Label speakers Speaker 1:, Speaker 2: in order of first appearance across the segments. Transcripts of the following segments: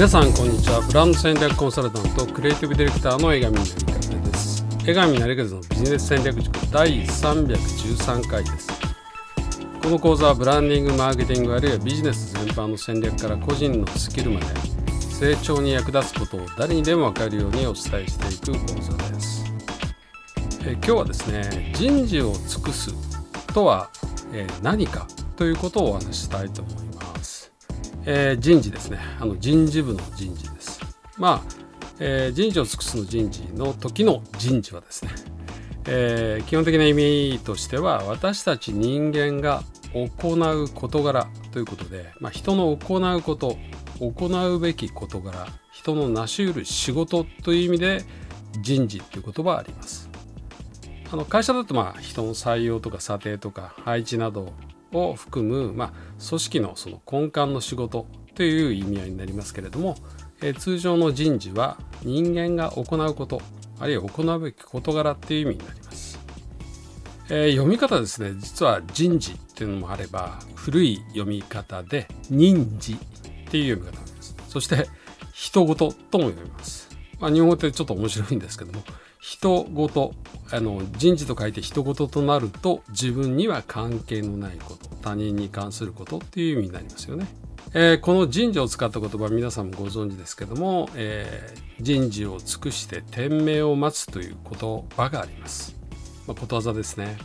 Speaker 1: 皆さんこんにちは。ブランド戦略コンサルタントクリエイティブディレクターの江上成和です。江上成和のビジネス戦略塾第313回です。この講座はブランディングマーケティングあるいはビジネス全般の戦略から個人のスキルまで成長に役立つことを誰にでも分かるようにお伝えしていく講座です。え今日はですね人事を尽くすとは、え何かということをお話ししたいと思います、えー、人事ですね。あの人事部の人事です。まあ、えー、人事を尽くすの人事の時の人事はですね、えー、基本的な意味としては私たち人間が行う事柄ということで、まあ、人の行うこと行うべき事柄人の成し得る仕事という意味で人事という言葉はあります。あの会社だとまあ人の採用とか査定とか配置などを含む、まあ、組織のその根幹の仕事という意味合いになりますけれども、え通常の人事は人間が行うことあるいは行うべき事柄っていう意味になります、えー、読み方ですね。実は人事っていうのもあれば古い読み方で人事っていう読み方なんです。そして人事とも読みます、まあ、日本語ってちょっと面白いんですけども人事あの人事と書いて人事となると自分には関係のないこと他人に関することっていう意味になりますよね。えー、この人事を使った言葉皆さんもご存知ですけども、えー、人事を尽くして天命を待つという言葉があります。まあ、ことわざですね。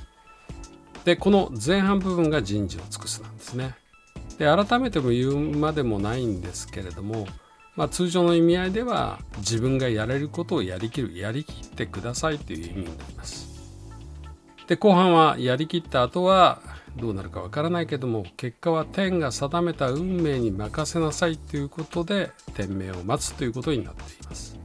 Speaker 1: でこの前半部分が人事を尽くすなんですね。で改めても言うまでもないんですけれども、まあ、通常の意味合いでは自分がやれることをやりきるやりきってくださいという意味になります。で後半はやりきった後はどうなるかわからないけども結果は天が定めた運命に任せなさいということで天命を待つということになっています。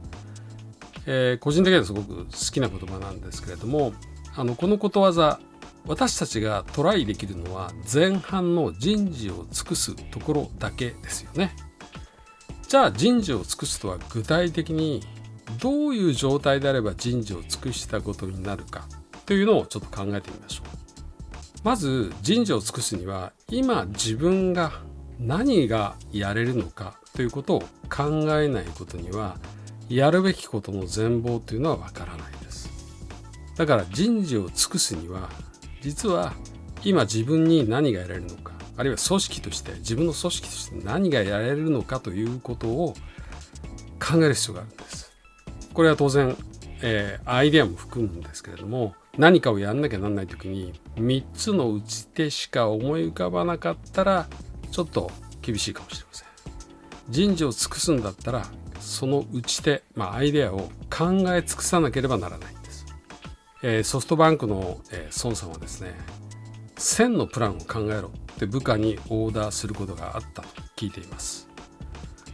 Speaker 1: えー、個人的にはすごく好きな言葉なんですけれどもあのこのことわざ私たちがトライできるのは前半の人事を尽くすところだけですよね。じゃあ人事を尽くすとは具体的にどういう状態であれば人事を尽くしたことになるかというのをちょっと考えてみましょう。まず人事を尽くすには今自分が何がやれるのかということを考えないことにはやるべきことの全貌というのはわからないです。だから人事を尽くすには実は今自分に何がやれるのかあるいは組織として自分の組織として何がやれるのかということを考える必要があるんです。これは当然、えー、アイデアも含むんですけれども何かをやんなきゃなんない時に3つの打ち手しか思い浮かばなかったらちょっと厳しいかもしれません。人事を尽くすんだったらその打ち手、まあ、アイデアを考え尽くさなければならないんです。えー、ソフトバンクの、えー、孫さんはですね1000のプランを考えろって部下にオーダーすることがあったと聞いています。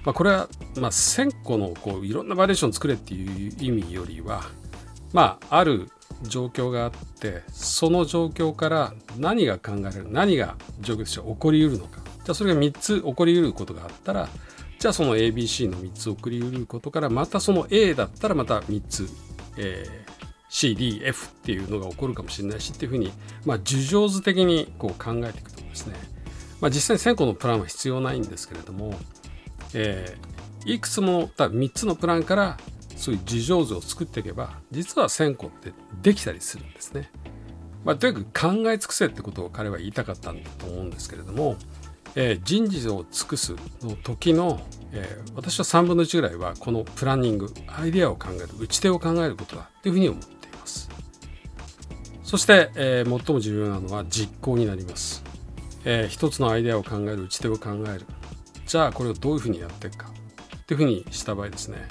Speaker 1: まあ、これは、まあ、1000個のこういろんなバリエーション作れっていう意味よりは、まあ、ある状況があってその状況から何が考えられる何が状況として起こりうるのかじゃあそれが3つ起こりうることがあったらじゃあその ABC の3つ起こりうることからまたその A だったらまた3つ、えー、CDF っていうのが起こるかもしれないしっていうふうに、まあ、樹状図的にこう考えていくとですね、まあ、実際に1000個のプランは必要ないんですけれども、えー、いくつもた3つのプランからそういう樹状図を作っていけば実は1000個ってできたりするんですね。まあ、とにかく考え尽くせってことを彼は言いたかったんだと思うんですけれども、えー、人事を尽くすの時の、えー、私は3分の1ぐらいはこのプランニングアイデアを考える打ち手を考えることだというふうに思ってそして、えー、最も重要なのは実行になります、えー、一つのアイデアを考える打ち手を考える。じゃあこれをどういうふうにやっていくか。っていうふうにした場合ですね。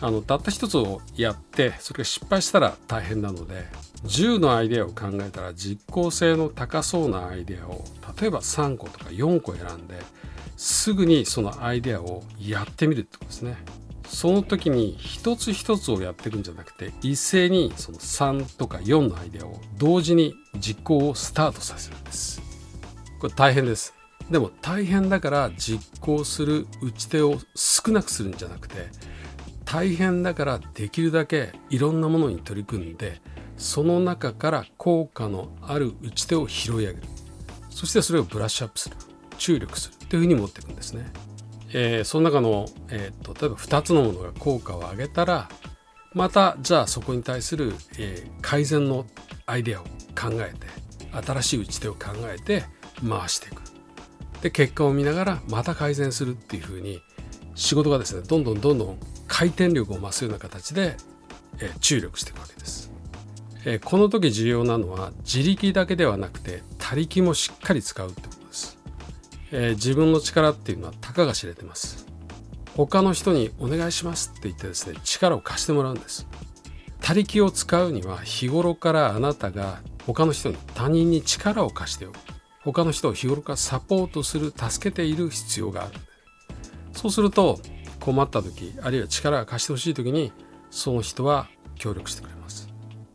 Speaker 1: あのたった一つをやってそれが失敗したら大変なので10のアイデアを考えたら実効性の高そうなアイデアを例えば3個とか4個選んですぐにそのアイデアをやってみるってことですね。その時に一つ一つをやっていくんじゃなくて一斉にその3とか4のアイデアを同時に実行をスタートさせるんです。これ大変です。でも大変だから実行する打ち手を少なくするんじゃなくて大変だからできるだけいろんなものに取り組んでその中から効果のある打ち手を拾い上げる。そしてそれをブラッシュアップする。注力する。というふうに持っていくんですね。えー、その中の、えー、例えば2つのものが効果を上げたらまたじゃあそこに対する、えー、改善のアイデアを考えて新しい打ち手を考えて回していく。で結果を見ながらまた改善するっていうふうに仕事がですねどんどんどんどん回転力を増すような形で、えー、注力していくわけです、えー、この時重要なのは自力だけではなくて他力もしっかり使うってこと、えー、自分の力っていうのはたかが知れてます。他の人にお願いしますって言ってですね力を貸してもらうんです。他力を使うには日頃からあなたが他の人に他人に力を貸しておく。他の人を日頃からサポートする助けている必要があるそうすると困った時あるいは力が貸してほしい時にその人は協力してくれます。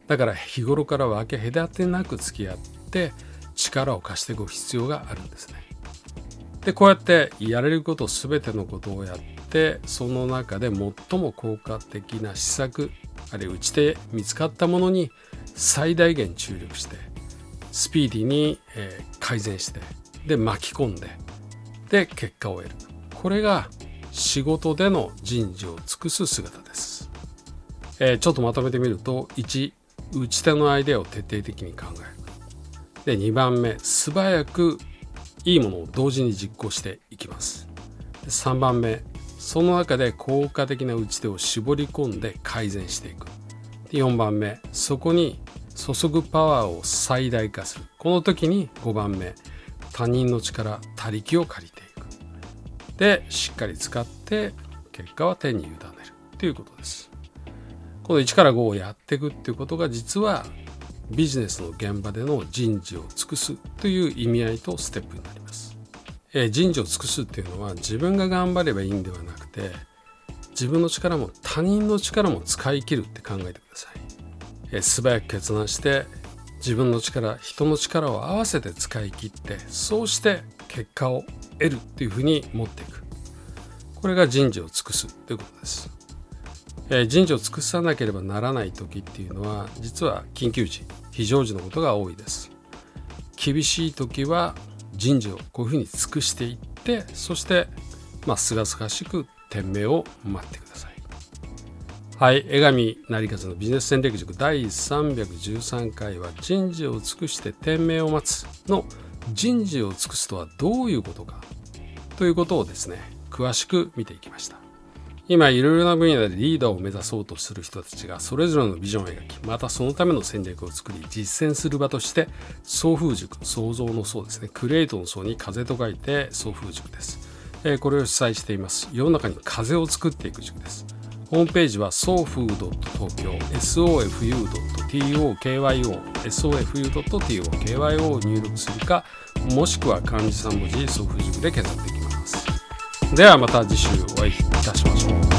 Speaker 1: だから日頃から分け隔てなく付き合って力を貸していく必要があるんですね。でこうやってやれること全てのことをやってその中で最も効果的な施策あるいは打ち手見つかったものに最大限注力してスピーディーに、改善してで巻き込んでで結果を得る。これが仕事での人事を尽くす姿です、えー、ちょっとまとめてみると1打ち手のアイデアを徹底的に考える。で2番目素早くいいものを同時に実行していきます。3番目。その中で効果的な打ち手を絞り込んで改善していく。4番目。そこに注ぐパワーを最大化する。この時に5番目。他人の力他力を借りていく。でしっかり使って結果は手に委ねる。ということです。この1から5をやっていくっていうことが実はビジネスの現場での人事を尽くすという意味合いとステップになります、え、人事を尽くすっていうのは自分が頑張ればいいんではなくて自分の力も他人の力も使い切るって考えてください。え素早く決断して自分の力人の力を合わせて使い切ってそうして結果を得るっていうふうに持っていく。これが人事を尽くすということです、え人事を尽くさなければならない時っていうのは実は緊急時。非常時のことが多いです厳しい時は人事をこういうふうに尽くしていってそしてまあすがすがしく天命を待ってくださいはい、江上成勝のビジネス戦略塾第313回は人事を尽くして天命を待つの人事を尽くすとはどういうことかということをですね、詳しく見ていきました。今いろいろな分野でリーダーを目指そうとする人たちがそれぞれのビジョンを描きまたそのための戦略を作り実践する場として送風塾創造の層ですねクレイトの層に風と書いて送風塾です、えー、これを主催しています。世の中に風を作っていく塾です。ホームページは sofu.tokyo sofu.tokyo sofu.tokyo を入力するかもしくは漢字3文字送付塾で検索できます。ではまた次週お会いいたしましょう。